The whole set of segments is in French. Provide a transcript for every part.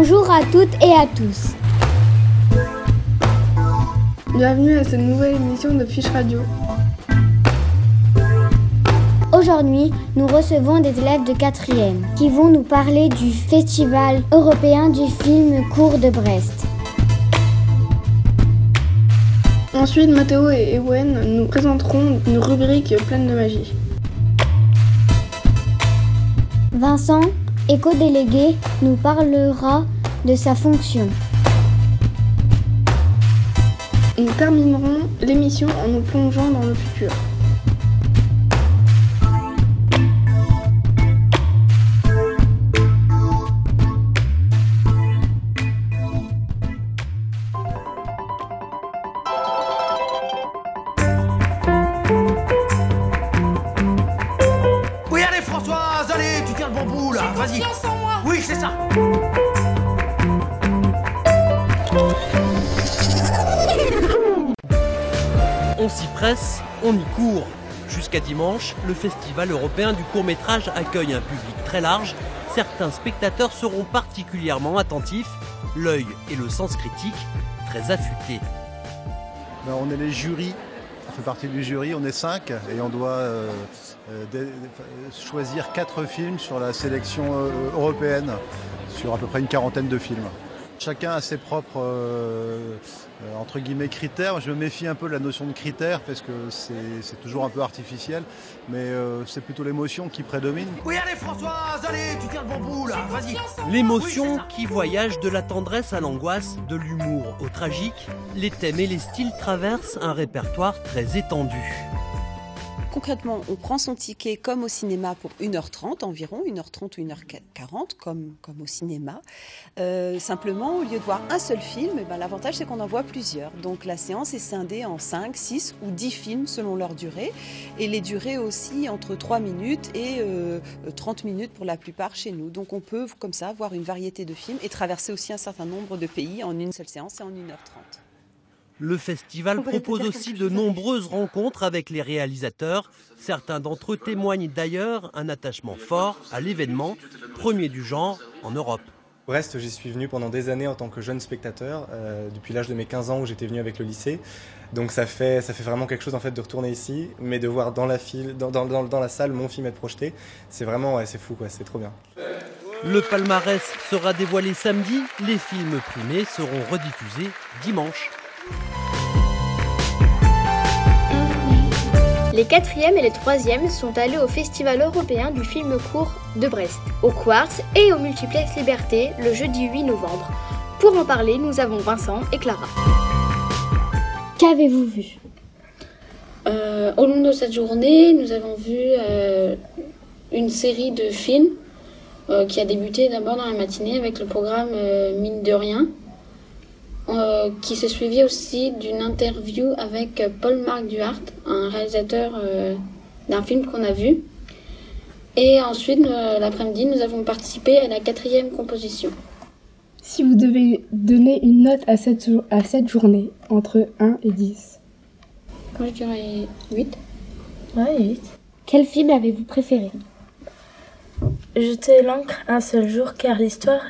Bonjour à toutes et à tous. Bienvenue à cette nouvelle émission de Fiche Radio. Aujourd'hui, nous recevons des élèves de 4e qui vont nous parler du Festival européen du film court de Brest. Ensuite, Mathéo et Ewen nous présenteront une rubrique pleine de magie. Vincent, éco-délégué, nous parlera de sa fonction. Nous terminerons l'émission en nous plongeant dans le futur. Oui, allez, Françoise, allez, tu tiens le bon bout là, vas-y. Oui, c'est ça. On y court. Jusqu'à dimanche, le Festival européen du court métrage accueille un public très large. Certains spectateurs seront particulièrement attentifs, l'œil et le sens critique très affûtés. Ben, on est les jurys, on fait partie du jury, on est cinq et on doit euh, euh, dé- choisir quatre films sur la sélection euh, européenne, sur à peu près une quarantaine de films. Chacun a ses propres euh, euh, entre guillemets critères. Je me méfie un peu de la notion de critères parce que c'est c'est toujours un peu artificiel, mais euh, c'est plutôt l'émotion qui prédomine. Oui, allez, Françoise, allez, tu tiens le bon bout là, vas-y. L'émotion Oui, qui voyage de la tendresse à l'angoisse, de l'humour au tragique, les thèmes et les styles traversent un répertoire très étendu. Concrètement, on prend son ticket comme au cinéma pour 1h30 environ, 1h30 ou 1h40 comme, comme au cinéma. Euh, simplement, au lieu de voir un seul film, eh ben, l'avantage c'est qu'on en voit plusieurs. Donc la séance est scindée en 5, 6 ou 10 films selon leur durée. Et les durées aussi entre 3 minutes et euh, 30 minutes pour la plupart chez nous. Donc on peut comme ça voir une variété de films et traverser aussi un certain nombre de pays en une seule séance et en 1h30. Le festival propose aussi de nombreuses rencontres avec les réalisateurs. Certains d'entre eux témoignent d'ailleurs un attachement fort à l'événement, premier du genre en Europe. Brest, j'y suis venu pendant des années en tant que jeune spectateur, euh, depuis l'âge de mes 15 ans où j'étais venu avec le lycée. Donc ça fait, ça fait vraiment quelque chose en fait de retourner ici, mais de voir dans la, file, dans, dans, dans, dans la salle mon film être projeté, c'est vraiment, ouais, c'est fou, quoi, c'est trop bien. Le palmarès sera dévoilé samedi, les films primés seront rediffusés dimanche. Les quatrièmes et les troisièmes sont allés au Festival européen du film court de Brest, au Quartz et au Multiplex Liberté le jeudi 8 novembre. Pour en parler, nous avons Vincent et Clara. Qu'avez-vous vu? Euh, au long de cette journée, nous avons vu euh, une série de films euh, qui a débuté d'abord dans la matinée avec le programme euh, Mine de rien, euh, qui s'est suivi aussi d'une interview avec Paul-Marc Duhart, un réalisateur euh, d'un film qu'on a vu. Et ensuite, euh, l'après-midi, nous avons participé à la quatrième composition. Si vous devez donner une note à cette, jour- à cette journée, entre 1 et 10. Moi, je dirais 8. Ouais, vite. Quel film avez-vous préféré? Jeter l'encre un seul jour car l'histoire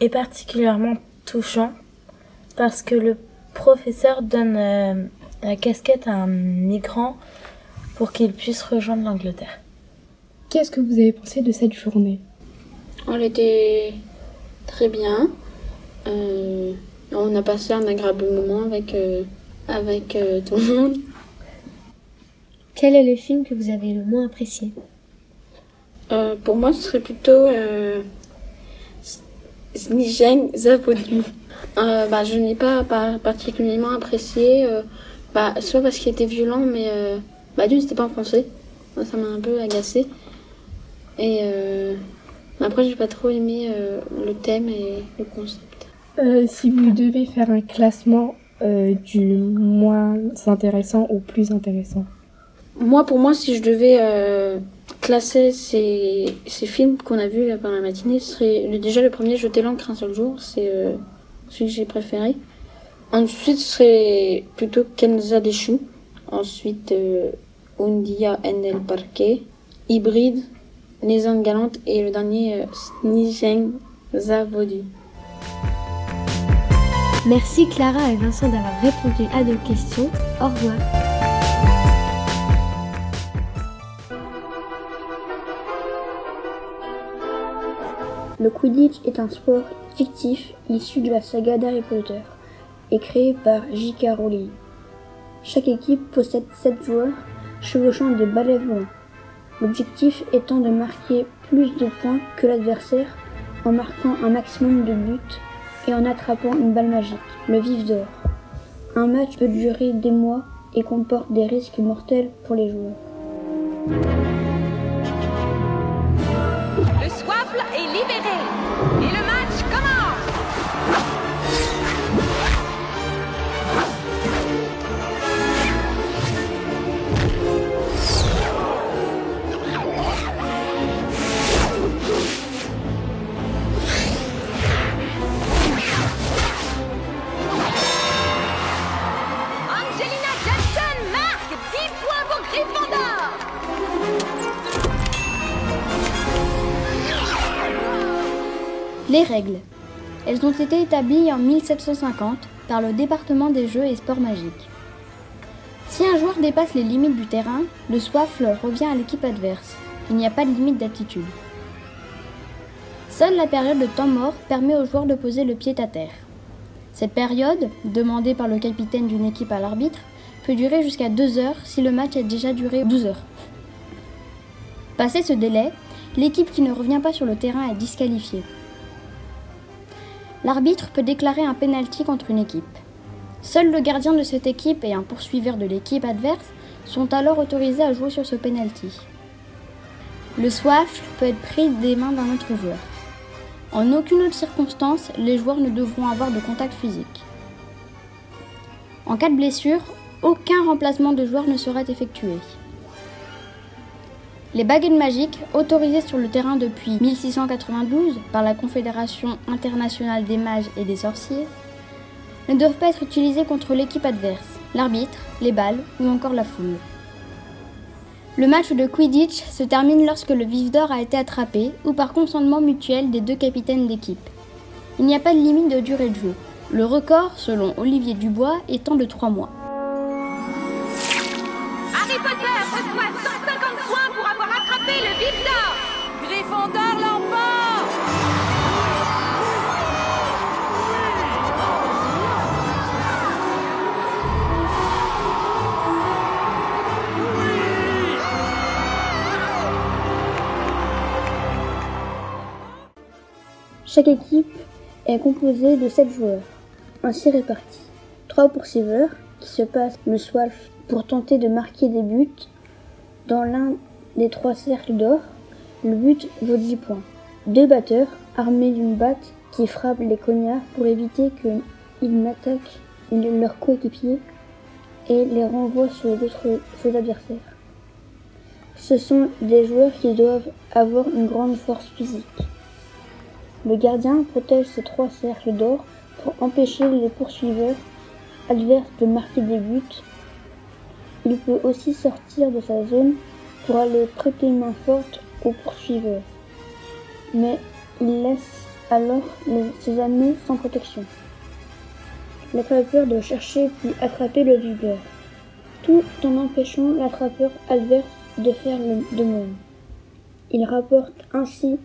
est particulièrement touchante parce que le professeur donne euh, la casquette à un migrant pour qu'il puisse rejoindre l'Angleterre. Qu'est-ce que vous avez pensé de cette journée? Elle était très bien. Euh, on a passé un agréable moment avec, euh, avec euh, tout le monde. Quel est le film que vous avez le moins apprécié? Euh, pour moi, ce serait plutôt euh, Snijeng Zavodi. Euh, bah, je n'ai pas, pas particulièrement apprécié, euh, bah, soit parce qu'il était violent, mais euh, bah, d'une, c'était pas en français. Ça m'a un peu agacé. Et euh, après, j'ai pas trop aimé le thème et le concept. Si vous devez faire un classement du moins intéressant au plus intéressant. Moi, pour moi, si je devais classer ces, ces films qu'on a vus pendant la matinée, ce serait déjà le premier, Jeter l'encre un seul jour, c'est euh, celui que j'ai préféré. Ensuite, ce serait plutôt Kenza des choux. Ensuite, euh, Un dia en el parque. Hybride, Les Indes galantes. Et le dernier, euh, Snijeng Zavodi. Merci Clara et Vincent d'avoir répondu à nos questions. Au revoir. Le Quidditch est un sport fictif issu de la saga d'Harry Potter et créé par J.K. Rowling. Chaque équipe possède 7 joueurs chevauchant des balais volants. L'objectif étant de marquer plus de points que l'adversaire en marquant un maximum de buts et en attrapant une balle magique, le vif d'or. Un match peut durer des mois et comporte des risques mortels pour les joueurs. Les règles. Elles ont été établies en 1750 par le département des jeux et sports magiques. Si un joueur dépasse les limites du terrain, le Swaffle revient à l'équipe adverse. Il n'y a pas de limite d'altitude. Seule la période de temps mort permet aux joueurs de poser le pied à terre. Cette période, demandée par le capitaine d'une équipe à l'arbitre, peut durer jusqu'à 2 heures si le match a déjà duré 12 heures. Passé ce délai, l'équipe qui ne revient pas sur le terrain est disqualifiée. L'arbitre peut déclarer un penalty contre une équipe. Seul le gardien de cette équipe et un poursuiveur de l'équipe adverse sont alors autorisés à jouer sur ce penalty. Le swaffle peut être pris des mains d'un autre joueur. En aucune autre circonstance, les joueurs ne devront avoir de contact physique. En cas de blessure, aucun remplacement de joueur ne sera effectué. Les baguettes magiques, autorisées sur le terrain depuis 1692 par la Confédération internationale des mages et des sorciers, ne doivent pas être utilisées contre l'équipe adverse, l'arbitre, les balles ou encore la foule. Le match de Quidditch se termine lorsque le vif d'or a été attrapé ou par consentement mutuel des deux capitaines d'équipe. Il n'y a pas de limite de durée de jeu. Le record, selon Olivier Dubois, étant de 3 mois. Chaque équipe est composée de 7 joueurs, ainsi répartis. 3 poursuiveurs qui se passent le swalf pour tenter de marquer des buts dans l'un des trois cercles d'or. Le but vaut 10 points. Deux batteurs armés d'une batte qui frappent les cognards pour éviter qu'ils n'attaquent leurs coéquipiers et les renvoient sur les autres sur les adversaires. Ce sont des joueurs qui doivent avoir une grande force physique. Le gardien protège ces trois cercles d'or pour empêcher les poursuiveurs adverses de marquer des buts. Il peut aussi sortir de sa zone pour aller prêter main forte aux poursuiveurs. Mais il laisse alors ses amis sans protection. L'attrapeur doit chercher puis attraper le viveur, tout en empêchant l'attrapeur adverse de faire le de même. Il rapporte ainsi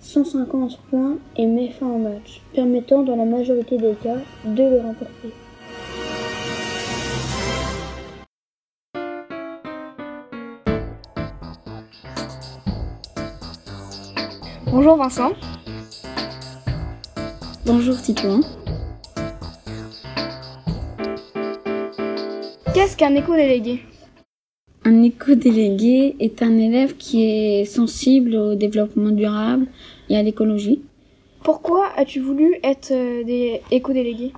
150 points et met fin au match, permettant dans la majorité des cas de le remporter. Bonjour Vincent. Bonjour Titouan. Qu'est-ce qu'un éco-délégué? Un éco-délégué est un élève qui est sensible au développement durable et à l'écologie. Pourquoi as-tu voulu être euh, des éco-délégués?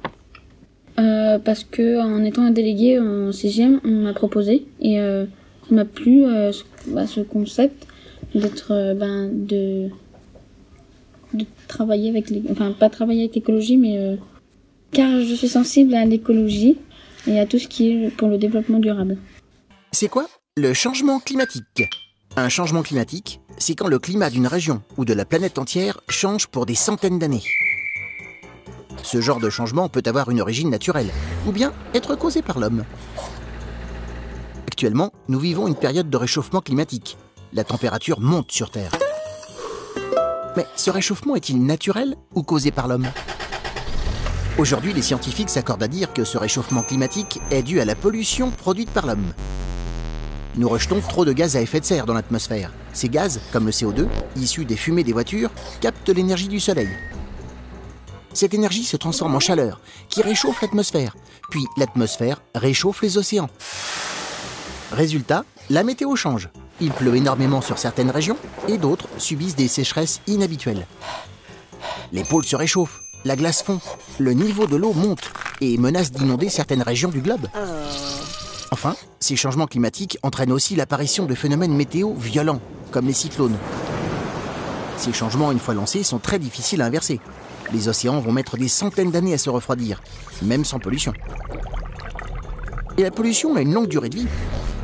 Euh, parce que en étant un délégué en sixième, on m'a proposé et euh, ça m'a plu euh, ce, bah, ce concept d'être euh, ben, de de travailler avec les, enfin pas travailler avec l'écologie mais euh, car je suis sensible à l'écologie et à tout ce qui est pour le développement durable. C'est quoi Le changement climatique. Un changement climatique, c'est quand le climat d'une région ou de la planète entière change pour des centaines d'années. Ce genre de changement peut avoir une origine naturelle, ou bien être causé par l'homme. Actuellement, nous vivons une période de réchauffement climatique. La température monte sur Terre. Mais ce réchauffement est-il naturel ou causé par l'homme? Aujourd'hui, les scientifiques s'accordent à dire que ce réchauffement climatique est dû à la pollution produite par l'homme. Nous rejetons trop de gaz à effet de serre dans l'atmosphère. Ces gaz, comme le CO2, issus des fumées des voitures, captent l'énergie du soleil. Cette énergie se transforme en chaleur, qui réchauffe l'atmosphère, puis l'atmosphère réchauffe les océans. Résultat, la météo change. Il pleut énormément sur certaines régions et d'autres subissent des sécheresses inhabituelles. Les pôles se réchauffent, la glace fond, le niveau de l'eau monte et menace d'inonder certaines régions du globe. Enfin, ces changements climatiques entraînent aussi l'apparition de phénomènes météo violents, comme les cyclones. Ces changements, une fois lancés, sont très difficiles à inverser. Les océans vont mettre des centaines d'années à se refroidir, même sans pollution. Et la pollution a une longue durée de vie.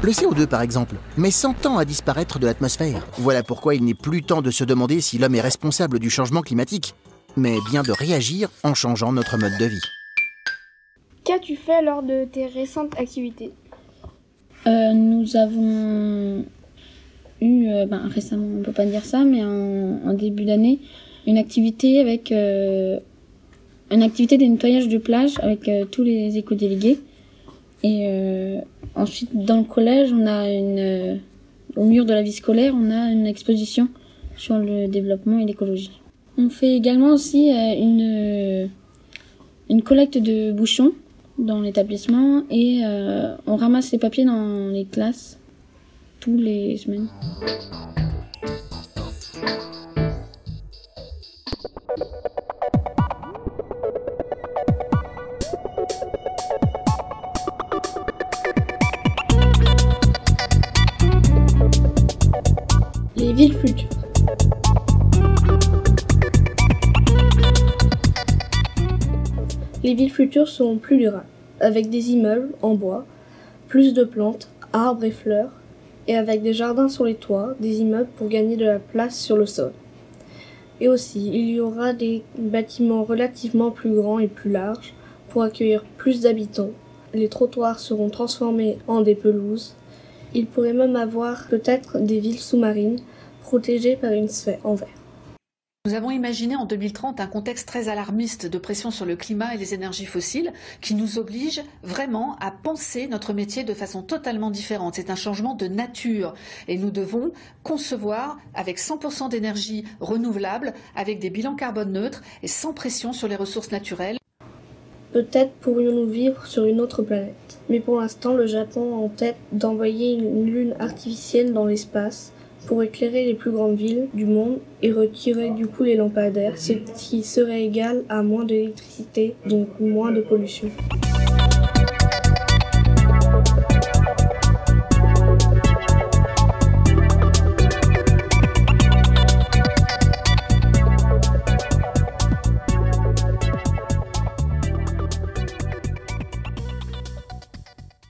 Le CO2, par exemple, met 100 ans à disparaître de l'atmosphère. Voilà pourquoi il n'est plus temps de se demander si l'homme est responsable du changement climatique, mais bien de réagir en changeant notre mode de vie. Qu'as-tu fait lors de tes récentes activités? Euh, nous avons eu, euh, ben, récemment, on peut pas dire ça, mais en, début d'année, une activité avec euh, une activité de nettoyage de plage avec euh, tous les éco-délégués. Et ensuite, dans le collège, on a une, au mur de la vie scolaire, on a une exposition sur le développement et l'écologie. On fait également aussi une, une collecte de bouchons dans l'établissement et euh, on ramasse les papiers dans les classes tous les semaines. Les villes futures seront plus durables, avec des immeubles en bois, plus de plantes, arbres et fleurs, et avec des jardins sur les toits, des immeubles pour gagner de la place sur le sol. Et aussi, il y aura des bâtiments relativement plus grands et plus larges pour accueillir plus d'habitants. Les trottoirs seront transformés en des pelouses. Il pourrait même avoir peut-être des villes sous-marines protégées par une sphère en verre. Nous avons imaginé en 2030 un contexte très alarmiste de pression sur le climat et les énergies fossiles qui nous oblige vraiment à penser notre métier de façon totalement différente. C'est un changement de nature et nous devons concevoir avec 100% d'énergie renouvelable, avec des bilans carbone neutres et sans pression sur les ressources naturelles. Peut-être pourrions-nous vivre sur une autre planète. Mais pour l'instant, le Japon a en tête d'envoyer une lune artificielle dans l'espace pour éclairer les plus grandes villes du monde et retirer du coup les lampadaires, ce qui serait égal à moins d'électricité, donc moins de pollution.